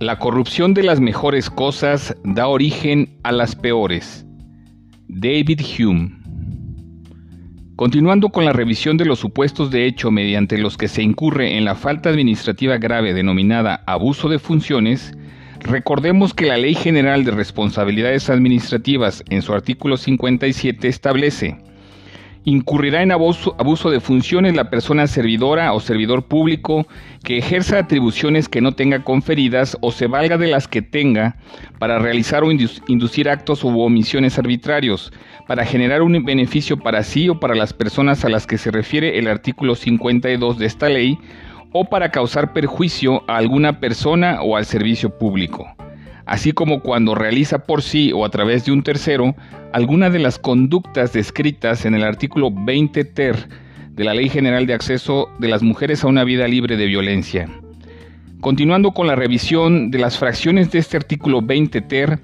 La corrupción de las mejores cosas da origen a las peores. David Hume. Continuando con la revisión de los supuestos de hecho mediante los que se incurre en la falta administrativa grave denominada abuso de funciones, recordemos que la Ley General de Responsabilidades Administrativas en su artículo 57 establece incurrirá en abuso, de funciones la persona servidora o servidor público que ejerza atribuciones que no tenga conferidas o se valga de las que tenga para realizar o inducir actos u omisiones arbitrarios, para generar un beneficio para sí o para las personas a las que se refiere el artículo 52 de esta ley, o para causar perjuicio a alguna persona o al servicio público así como cuando realiza por sí o a través de un tercero alguna de las conductas descritas en el artículo 20 ter de la Ley General de Acceso de las Mujeres a una vida libre de violencia. Continuando con la revisión de las fracciones de este artículo 20 ter,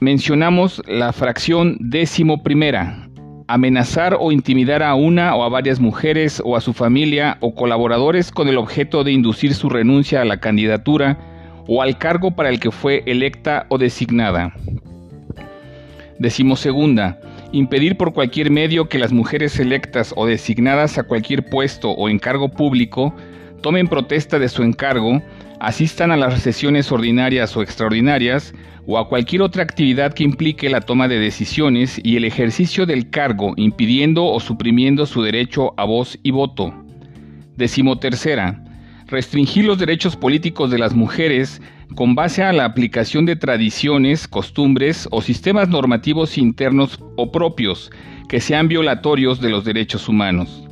mencionamos la fracción décimo primera, amenazar o intimidar a una o a varias mujeres o a su familia o colaboradores con el objeto de inducir su renuncia a la candidatura o al cargo para el que fue electa o designada. Decimosegunda, impedir por cualquier medio que las mujeres electas o designadas a cualquier puesto o encargo público tomen protesta de su encargo, asistan a las sesiones ordinarias o extraordinarias o a cualquier otra actividad que implique la toma de decisiones y el ejercicio del cargo impidiendo o suprimiendo su derecho a voz y voto. Decimotercera, restringir los derechos políticos de las mujeres con base a la aplicación de tradiciones, costumbres o sistemas normativos internos o propios que sean violatorios de los derechos humanos.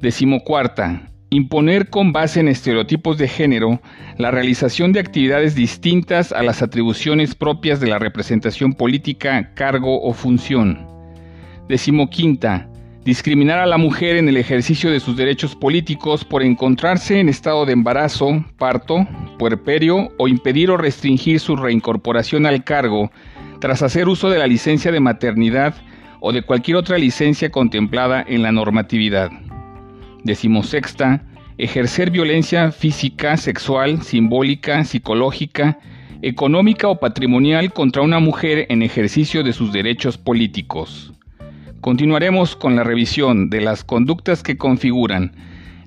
Decimocuarta, imponer con base en estereotipos de género la realización de actividades distintas a las atribuciones propias de la representación política, cargo o función. Decimoquinta, discriminar a la mujer en el ejercicio de sus derechos políticos por encontrarse en estado de embarazo, parto, puerperio o impedir o restringir su reincorporación al cargo tras hacer uso de la licencia de maternidad o de cualquier otra licencia contemplada en la normatividad. Decimosexta, ejercer violencia física, sexual, simbólica, psicológica, económica o patrimonial contra una mujer en ejercicio de sus derechos políticos. Continuaremos con la revisión de las conductas que configuran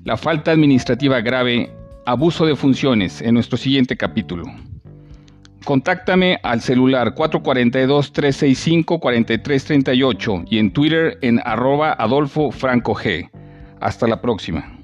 la falta administrativa grave, abuso de funciones en nuestro siguiente capítulo. Contáctame al celular 442-365-4338 y en Twitter en arroba Adolfo Franco G. Hasta la próxima.